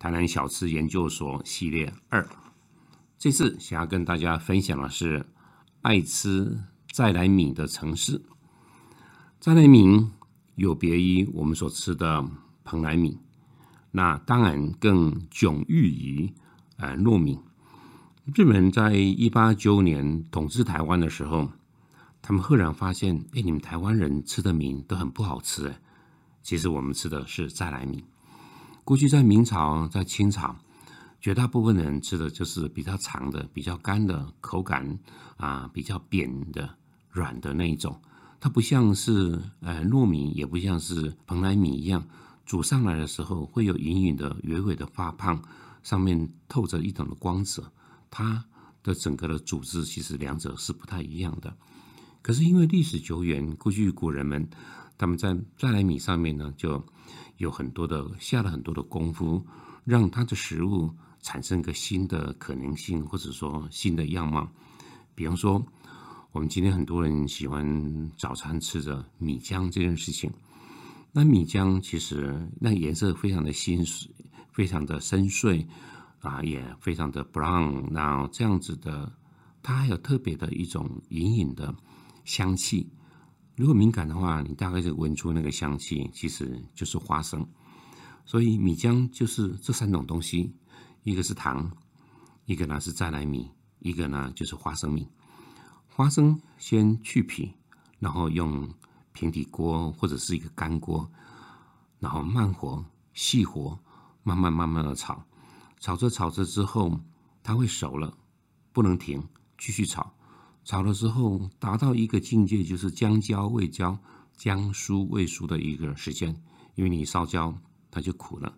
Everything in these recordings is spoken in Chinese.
台南小吃研究所系列二，这次想要跟大家分享的是爱吃再来米的城市。再来米有别于我们所吃的蓬莱米，那当然更迥异于呃糯米。日本人在一八九年统治台湾的时候，他们赫然发现，哎，你们台湾人吃的米都很不好吃哎，其实我们吃的是再来米。过去在明朝、在清朝，绝大部分人吃的就是比较长的、比较干的口感啊，比较扁的、软的那一种。它不像是呃糯米，也不像是蓬莱米一样，煮上来的时候会有隐隐的、微微的发胖，上面透着一种的光泽。它的整个的组织其实两者是不太一样的。可是因为历史久远，过去古人们他们在再来米上面呢，就有很多的下了很多的功夫，让它的食物产生一个新的可能性，或者说新的样貌。比方说，我们今天很多人喜欢早餐吃的米浆这件事情。那米浆其实那颜色非常的新，非常的深邃啊，也非常的 brown。那这样子的，它还有特别的一种隐隐的香气。如果敏感的话，你大概就闻出那个香气，其实就是花生。所以米浆就是这三种东西，一个是糖，一个呢是再来米，一个呢就是花生米。花生先去皮，然后用平底锅或者是一个干锅，然后慢火、细火，慢慢慢慢的炒，炒着炒着之后，它会熟了，不能停，继续炒。炒了之后，达到一个境界，就是将焦未焦、将酥未熟的一个时间。因为你烧焦，它就苦了。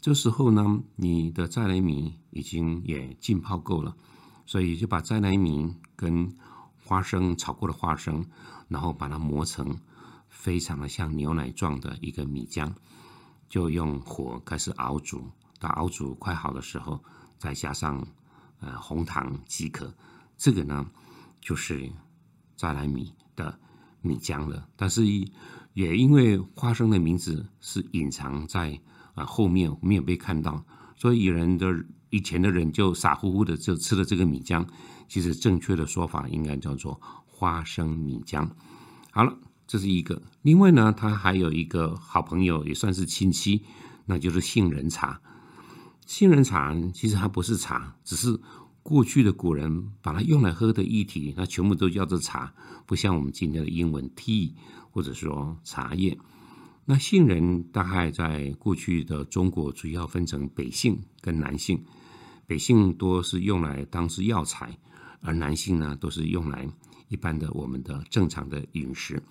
这时候呢，你的再来米已经也浸泡够了，所以就把再来米跟花生炒过的花生，然后把它磨成非常的像牛奶状的一个米浆，就用火开始熬煮。到熬煮快好的时候，再加上呃红糖即可。这个呢。就是再来米的米浆了，但是也因为花生的名字是隐藏在啊后面没有被看到，所以人的以前的人就傻乎乎的就吃了这个米浆。其实正确的说法应该叫做花生米浆。好了，这是一个。另外呢，他还有一个好朋友，也算是亲戚，那就是杏仁茶。杏仁茶其实它不是茶，只是。过去的古人把它用来喝的液体，那全部都叫做茶，不像我们今天的英文 tea 或者说茶叶。那杏仁大概在过去的中国主要分成北杏跟南杏，北杏多是用来当是药材，而南杏呢都是用来一般的我们的正常的饮食。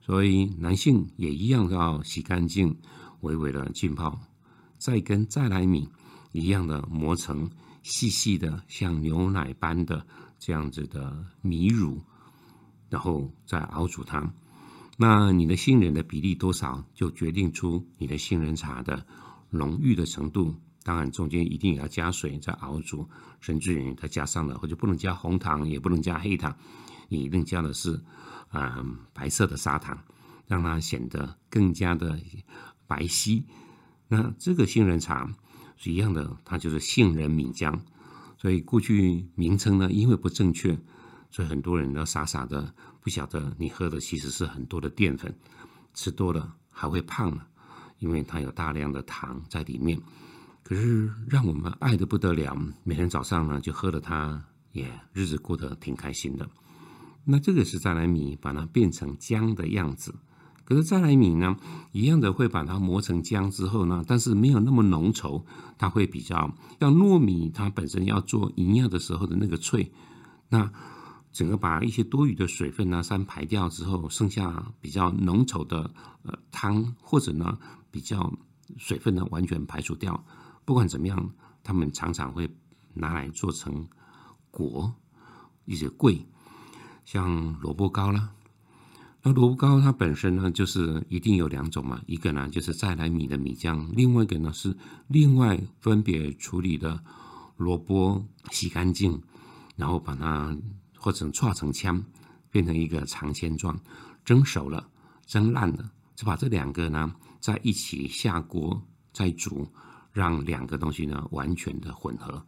所以南杏也一样要洗干净，微微的浸泡，再跟再来米一样的磨成。细细的像牛奶般的这样子的米乳，然后再熬煮它。那你的杏仁的比例多少，就决定出你的杏仁茶的浓郁的程度。当然，中间一定也要加水再熬煮，甚至于它加上了，或者不能加红糖，也不能加黑糖，你一定加的是啊白色的砂糖，让它显得更加的白皙。那这个杏仁茶。是一样的，它就是杏仁米浆，所以过去名称呢，因为不正确，所以很多人都傻傻的不晓得你喝的其实是很多的淀粉，吃多了还会胖呢，因为它有大量的糖在里面。可是让我们爱的不得了，每天早上呢就喝了它，也日子过得挺开心的。那这个是再来米，把它变成浆的样子。可是再来米呢，一样的会把它磨成浆之后呢，但是没有那么浓稠，它会比较像糯米，它本身要做营养的时候的那个脆。那整个把一些多余的水分呢，先排掉之后，剩下比较浓稠的呃汤，或者呢比较水分呢完全排除掉，不管怎么样，他们常常会拿来做成果，一些桂，像萝卜糕啦。那萝卜糕它本身呢，就是一定有两种嘛，一个呢就是再来米的米浆，另外一个呢是另外分别处理的萝卜洗干净，然后把它或者串成枪，变成一个长签状，蒸熟了、蒸烂了，就把这两个呢在一起下锅再煮，让两个东西呢完全的混合。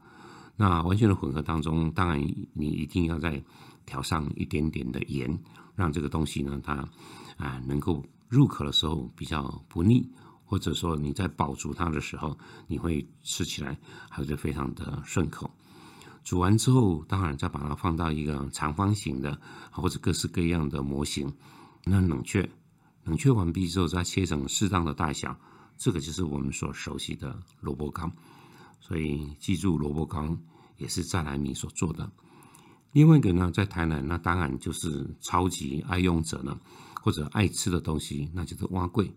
那完全的混合当中，当然你一定要再调上一点点的盐。让这个东西呢，它啊能够入口的时候比较不腻，或者说你在饱足它的时候，你会吃起来还是非常的顺口。煮完之后，当然再把它放到一个长方形的或者各式各样的模型，那冷却，冷却完毕之后再切成适当的大小，这个就是我们所熟悉的萝卜糕。所以记住，萝卜糕也是再来米所做的。另外一个呢，在台南，那当然就是超级爱用者呢，或者爱吃的东西，那就是蛙桂。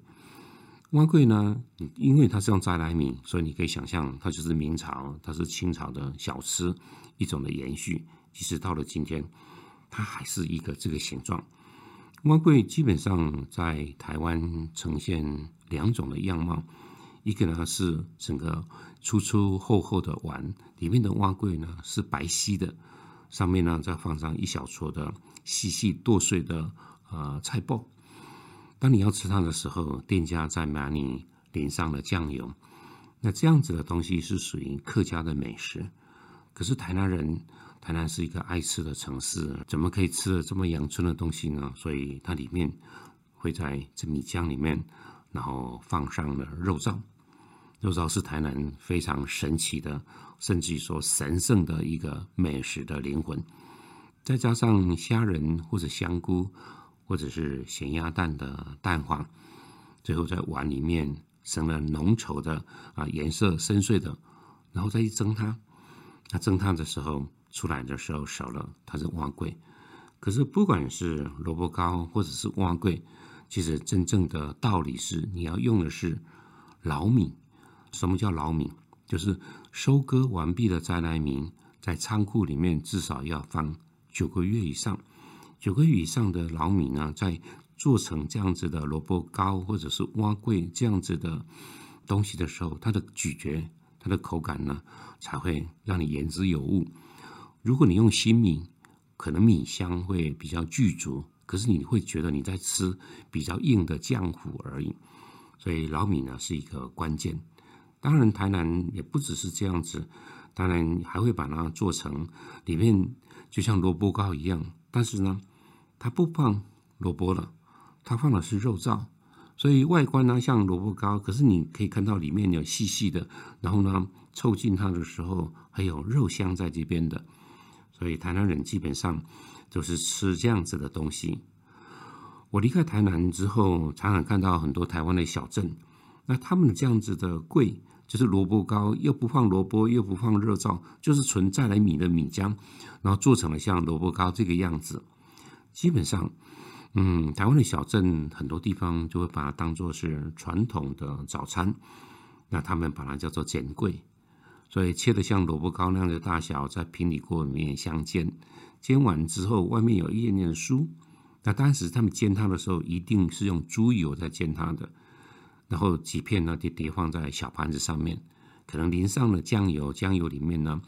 蛙桂呢，因为它是用再来米，所以你可以想象，它就是明朝，它是清朝的小吃一种的延续。其实到了今天，它还是一个这个形状。蛙桂基本上在台湾呈现两种的样貌，一个呢是整个粗粗厚厚的碗，里面的蛙桂呢是白皙的。上面呢，再放上一小撮的细细剁碎的呃菜包。当你要吃它的时候，店家再把你淋上了酱油。那这样子的东西是属于客家的美食。可是台南人，台南是一个爱吃的城市，怎么可以吃的这么阳春的东西呢？所以它里面会在这米浆里面，然后放上了肉燥。肉燥是台南非常神奇的。甚至于说神圣的一个美食的灵魂，再加上虾仁或者香菇，或者是咸鸭蛋的蛋黄，最后在碗里面生了浓稠的啊颜色深邃的，然后再一蒸它，那蒸它的时候出来的时候熟了，它是蛙桂。可是不管是萝卜糕或者是蛙桂，其实真正的道理是你要用的是老米。什么叫老米？就是收割完毕的摘来米，在仓库里面至少要放九个月以上。九个月以上的老米呢，在做成这样子的萝卜糕或者是蛙桂这样子的东西的时候，它的咀嚼、它的口感呢，才会让你言之有物。如果你用新米，可能米香会比较具足，可是你会觉得你在吃比较硬的浆糊而已。所以老米呢，是一个关键。当然，台南也不只是这样子，当然还会把它做成里面就像萝卜糕一样，但是呢，它不放萝卜了，它放的是肉燥，所以外观呢像萝卜糕，可是你可以看到里面有细细的，然后呢凑近它的时候还有肉香在这边的，所以台南人基本上都是吃这样子的东西。我离开台南之后，常常看到很多台湾的小镇，那他们这样子的贵。就是萝卜糕，又不放萝卜，又不放热燥，就是纯再来米的米浆，然后做成了像萝卜糕这个样子。基本上，嗯，台湾的小镇很多地方就会把它当做是传统的早餐，那他们把它叫做煎桂，所以切的像萝卜糕那样的大小，在平底锅里面相煎，煎完之后外面有一点点酥。那当时他们煎它的时候，一定是用猪油在煎它的。然后几片呢，就叠放在小盘子上面，可能淋上了酱油，酱油里面呢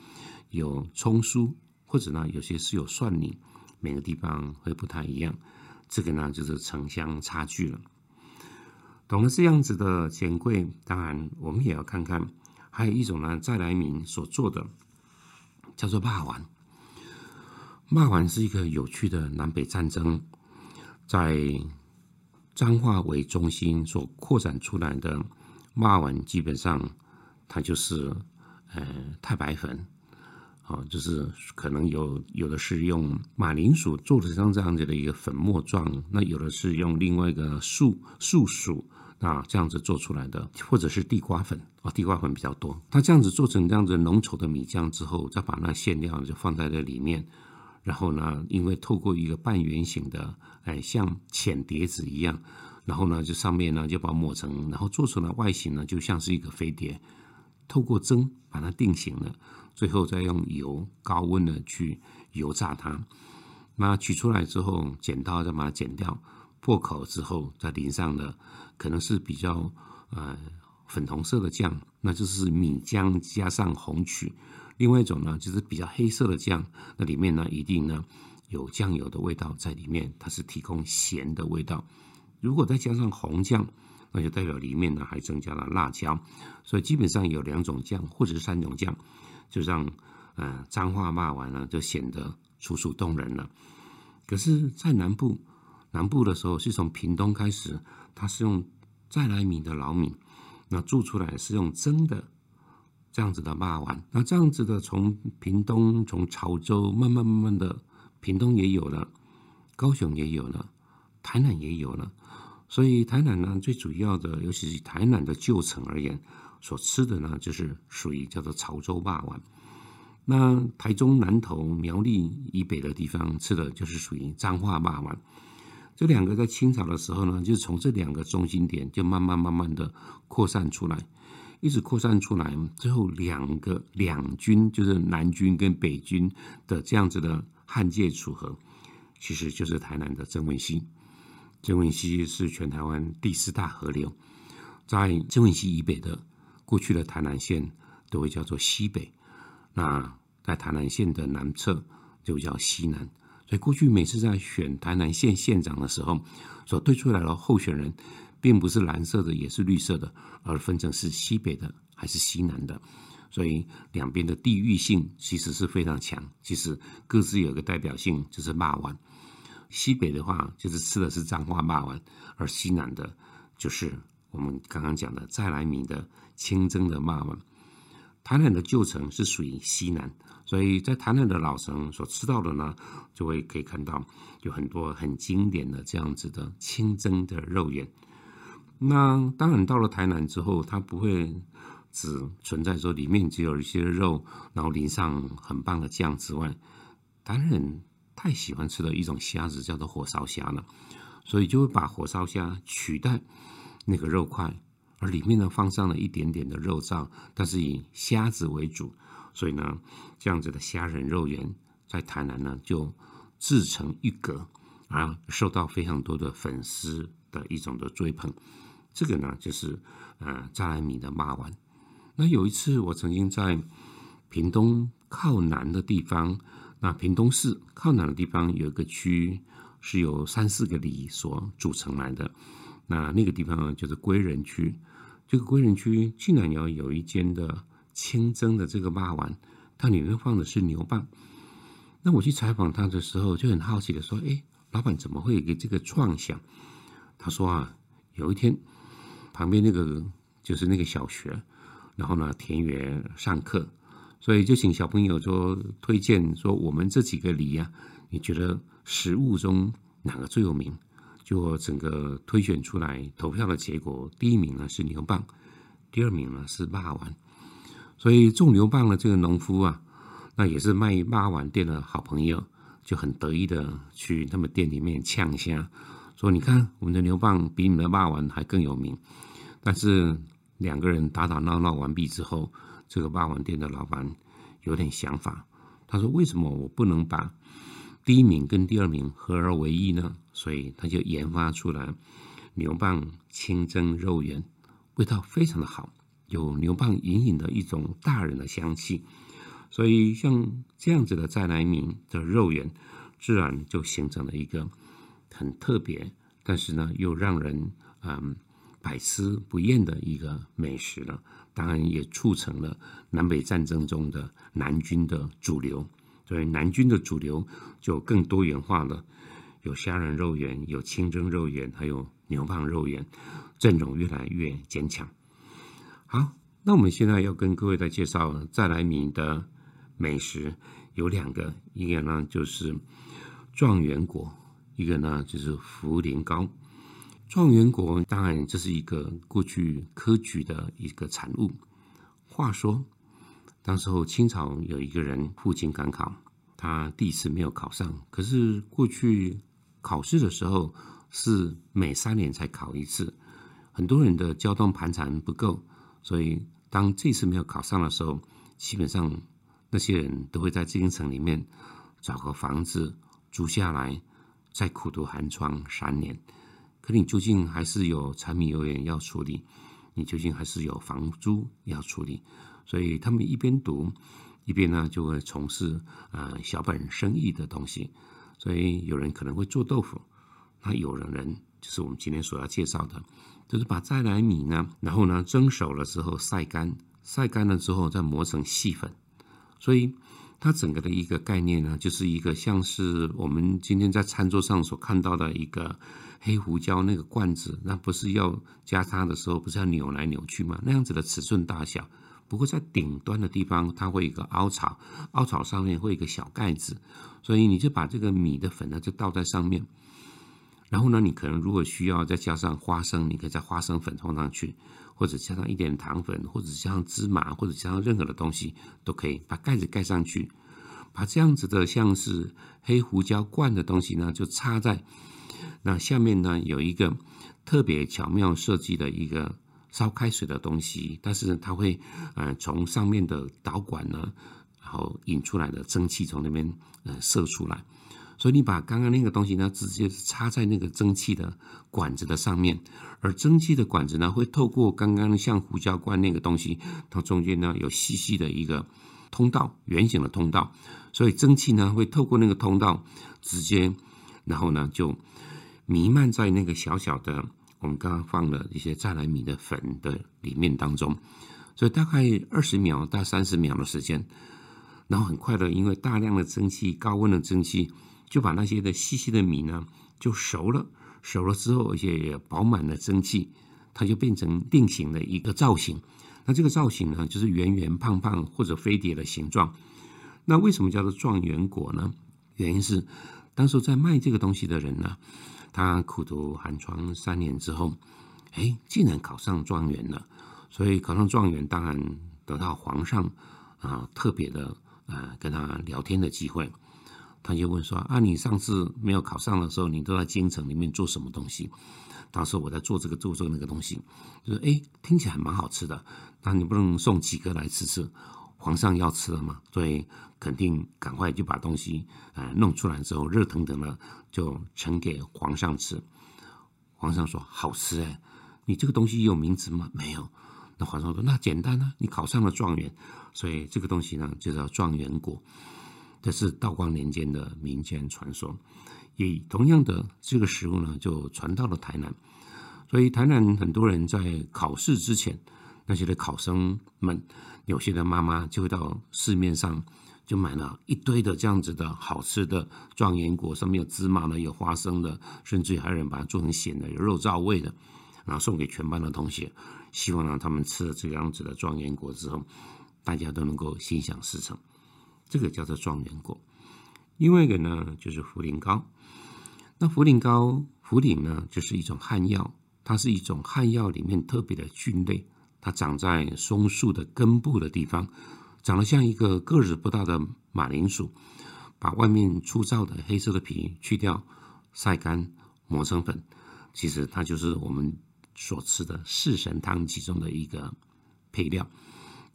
有葱酥，或者呢有些是有蒜泥，每个地方会不太一样。这个呢就是城乡差距了。懂了这样子的钱柜，当然我们也要看看，还有一种呢再来民所做的，叫做霸丸。霸丸是一个有趣的南北战争，在。彰化为中心所扩展出来的骂文，基本上它就是呃太白粉，啊，就是可能有有的是用马铃薯做的像这样子的一个粉末状，那有的是用另外一个树树薯啊这样子做出来的，或者是地瓜粉啊，地瓜粉比较多。它这样子做成这样子浓稠的米浆之后，再把那馅料就放在这里面。然后呢，因为透过一个半圆形的，哎，像浅碟子一样，然后呢，就上面呢就把它抹成，然后做出来外形呢就像是一个飞碟。透过蒸把它定型了，最后再用油高温的去油炸它。那取出来之后，剪刀再把它剪掉，破口之后再淋上的可能是比较呃粉红色的酱，那就是米浆加上红曲。另外一种呢，就是比较黑色的酱，那里面呢一定呢有酱油的味道在里面，它是提供咸的味道。如果再加上红酱，那就代表里面呢还增加了辣椒。所以基本上有两种酱或者是三种酱，就让呃脏话骂完了就显得楚楚动人了。可是，在南部南部的时候，是从屏东开始，它是用再来米的老米，那做出来是用蒸的。这样子的骂丸，那这样子的从屏东、从潮州慢慢慢慢的，屏东也有了，高雄也有了，台南也有了。所以台南呢，最主要的，尤其是台南的旧城而言，所吃的呢，就是属于叫做潮州霸丸。那台中南投苗栗以北的地方吃的就是属于彰化霸丸。这两个在清朝的时候呢，就从这两个中心点就慢慢慢慢的扩散出来。一直扩散出来，最后两个两军就是南军跟北军的这样子的汉界组合，其实就是台南的曾文溪。曾文溪是全台湾第四大河流，在曾文溪以北的过去的台南县都会叫做西北，那在台南县的南侧就叫西南。所以过去每次在选台南县县长的时候，所推出来的候选人。并不是蓝色的，也是绿色的，而分成是西北的还是西南的，所以两边的地域性其实是非常强。其实各自有个代表性，就是骂完。西北的话，就是吃的是脏话骂完，而西南的，就是我们刚刚讲的再来米的清蒸的骂完。台南的旧城是属于西南，所以在台南的老城所吃到的呢，就会可以看到有很多很经典的这样子的清蒸的肉圆。那当然，到了台南之后，它不会只存在说里面只有一些肉，然后淋上很棒的酱之外，台南人太喜欢吃的一种虾子叫做火烧虾了，所以就会把火烧虾取代那个肉块，而里面呢放上了一点点的肉燥，但是以虾子为主，所以呢这样子的虾仁肉圆在台南呢就自成一格，而受到非常多的粉丝的一种的追捧。这个呢，就是呃扎来米的骂丸。那有一次，我曾经在屏东靠南的地方，那屏东市靠南的地方有一个区是由三四个里所组成来的。那那个地方，就是归仁区。这个归仁区竟然要有一间的清蒸的这个骂丸，它里面放的是牛蒡。那我去采访他的时候，就很好奇的说：“哎，老板怎么会有这个创想？”他说：“啊，有一天。”旁边那个就是那个小学，然后呢田园上课，所以就请小朋友说推荐说我们这几个梨呀，你觉得食物中哪个最有名？就整个推选出来投票的结果，第一名呢是牛蒡，第二名呢是霸王。所以种牛蒡的这个农夫啊，那也是卖霸王店的好朋友，就很得意的去他们店里面呛虾，说你看我们的牛蒡比你们的霸王还更有名。但是两个人打打闹闹完毕之后，这个霸王店的老板有点想法。他说：“为什么我不能把第一名跟第二名合而为一呢？”所以他就研发出来牛蒡清蒸肉圆，味道非常的好，有牛蒡隐隐的一种大人的香气。所以像这样子的再来名的肉圆，自然就形成了一个很特别，但是呢又让人嗯。百吃不厌的一个美食了，当然也促成了南北战争中的南军的主流。所以南军的主流就更多元化了，有虾仁肉圆，有清蒸肉圆，还有牛蒡肉圆，阵容越来越坚强。好，那我们现在要跟各位再介绍再来米的美食有两个，一个呢就是状元果，一个呢就是茯苓糕。状元果当然这是一个过去科举的一个产物。话说，当时候清朝有一个人赴京赶考，他第一次没有考上。可是过去考试的时候是每三年才考一次，很多人的交通盘缠不够，所以当这次没有考上的时候，基本上那些人都会在京城里面找个房子租下来，再苦读寒窗三年。可你究竟还是有柴米油盐要处理，你究竟还是有房租要处理，所以他们一边读，一边呢就会从事啊小本生意的东西。所以有人可能会做豆腐，那有的人就是我们今天所要介绍的，就是把再来米呢，然后呢蒸熟了之后晒干，晒干了之后再磨成细粉，所以。它整个的一个概念呢，就是一个像是我们今天在餐桌上所看到的一个黑胡椒那个罐子，那不是要加它的时候，不是要扭来扭去吗？那样子的尺寸大小。不过在顶端的地方，它会有一个凹槽，凹槽上面会有一个小盖子，所以你就把这个米的粉呢，就倒在上面。然后呢，你可能如果需要再加上花生，你可以在花生粉放上去。或者加上一点糖粉，或者加上芝麻，或者加上任何的东西都可以。把盖子盖上去，把这样子的像是黑胡椒罐的东西呢，就插在那下面呢，有一个特别巧妙设计的一个烧开水的东西，但是它会呃从上面的导管呢，然后引出来的蒸汽从那边呃射出来。所以你把刚刚那个东西呢，直接插在那个蒸汽的管子的上面，而蒸汽的管子呢，会透过刚刚像胡椒罐那个东西，它中间呢有细细的一个通道，圆形的通道，所以蒸汽呢会透过那个通道，直接，然后呢就弥漫在那个小小的我们刚刚放的一些再来米的粉的里面当中，所以大概二十秒到三十秒的时间，然后很快的，因为大量的蒸汽，高温的蒸汽。就把那些的细细的米呢，就熟了，熟了之后，而且也饱满了蒸汽，它就变成定型的一个造型。那这个造型呢，就是圆圆胖胖或者飞碟的形状。那为什么叫做状元果呢？原因是当时在卖这个东西的人呢，他苦读寒窗三年之后，哎，竟然考上状元了。所以考上状元，当然得到皇上啊特别的啊跟他聊天的机会。他就问说：“啊，你上次没有考上的时候，你都在京城里面做什么东西？”他说：“我在做这个，做这个那个东西。”就说哎，听起来蛮好吃的。那你不能送几个来吃吃？皇上要吃了嘛，所以肯定赶快就把东西啊弄出来之后，热腾腾的就呈给皇上吃。皇上说：“好吃哎，你这个东西有名字吗？没有。”那皇上说：“那简单啊，你考上了状元，所以这个东西呢就叫状元果。”这是道光年间的民间传说，也同样的这个食物呢，就传到了台南。所以台南很多人在考试之前，那些的考生们，有些的妈妈就会到市面上就买了一堆的这样子的好吃的状元果，上面有芝麻的，有花生的，甚至还有人把它做成咸的，有肉燥味的，然后送给全班的同学，希望让他们吃了这样子的状元果之后，大家都能够心想事成。这个叫做状元果，另外一个呢就是茯苓膏。那茯苓膏，茯苓呢就是一种汉药，它是一种汉药里面特别的菌类，它长在松树的根部的地方，长得像一个个子不大的马铃薯。把外面粗糙的黑色的皮去掉，晒干磨成粉，其实它就是我们所吃的四神汤其中的一个配料。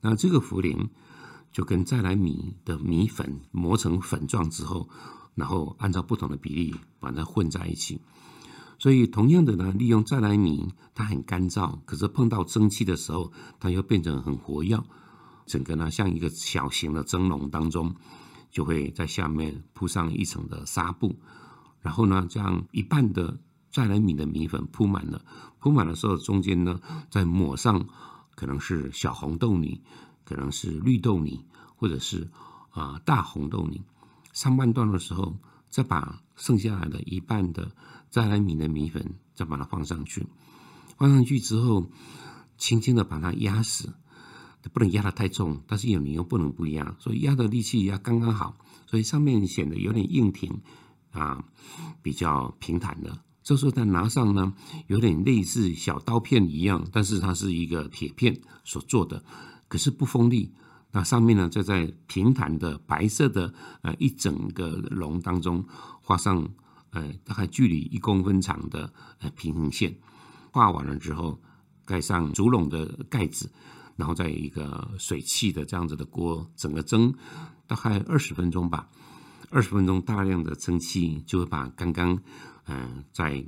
那这个茯苓。就跟再来米的米粉磨成粉状之后，然后按照不同的比例把它混在一起。所以同样的呢，利用再来米，它很干燥，可是碰到蒸汽的时候，它又变成很活跃。整个呢，像一个小型的蒸笼当中，就会在下面铺上一层的纱布，然后呢，将一半的再来米的米粉铺满了。铺满的时候，中间呢再抹上可能是小红豆泥。可能是绿豆泥，或者是啊大红豆泥。上半段的时候，再把剩下来的一半的再来米的米粉，再把它放上去。放上去之后，轻轻的把它压死，不能压得太重，但是有你又不能不压，所以压的力气压刚刚好，所以上面显得有点硬挺啊，比较平坦的。这时候再拿上呢，有点类似小刀片一样，但是它是一个铁片所做的。可是不锋利，那上面呢，就在平坦的白色的呃一整个笼当中画上呃大概距离一公分长的呃平行线，画完了之后盖上竹笼的盖子，然后在一个水汽的这样子的锅，整个蒸大概二十分钟吧。二十分钟，大量的蒸汽就会把刚刚嗯在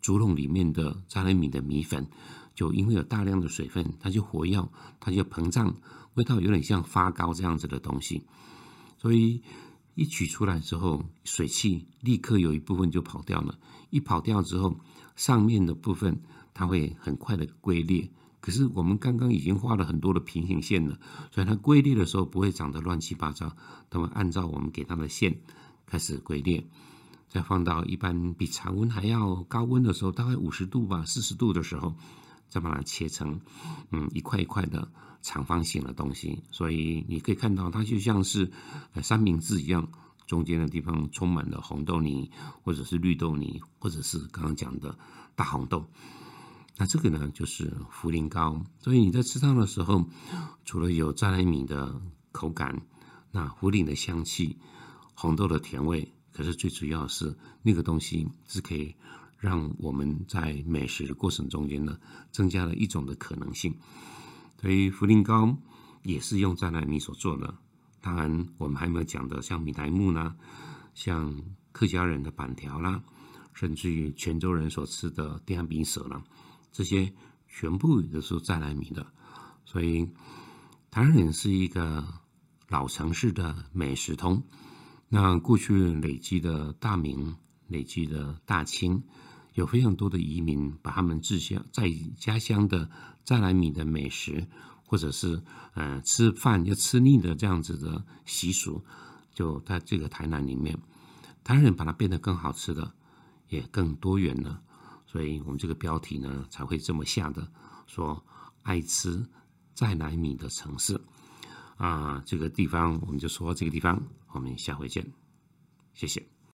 竹笼里面的扎雷米的米粉，就因为有大量的水分，它就活跃，它就膨胀，味道有点像发糕这样子的东西。所以一取出来之后，水汽立刻有一部分就跑掉了。一跑掉之后，上面的部分它会很快的龟裂。可是我们刚刚已经画了很多的平行线了，所以它龟裂的时候不会长得乱七八糟，它会按照我们给它的线开始龟裂。再放到一般比常温还要高温的时候，大概五十度吧、四十度的时候，再把它切成嗯一块一块的长方形的东西。所以你可以看到，它就像是三明治一样，中间的地方充满了红豆泥，或者是绿豆泥，或者是刚刚讲的大红豆。那这个呢，就是茯苓糕。所以你在吃它的时候，除了有扎莱米的口感，那茯苓的香气，红豆的甜味，可是最主要是那个东西是可以让我们在美食的过程中间呢，增加了一种的可能性。所以茯苓糕也是用扎莱米所做的。当然，我们还没有讲的，像米苔木啦，像客家人的板条啦，甚至于泉州人所吃的滇饼蛇啦。这些全部都是再来米的，所以台湾人是一个老城市的美食通。那过去累积的大明、累积的大清，有非常多的移民把他们自乡在家乡的再来米的美食，或者是呃吃饭要吃腻的这样子的习俗，就在这个台南里面，台湾人把它变得更好吃的，也更多元了。所以我们这个标题呢才会这么下的，说爱吃再来米的城市啊，这个地方我们就说这个地方，我们下回见，谢谢。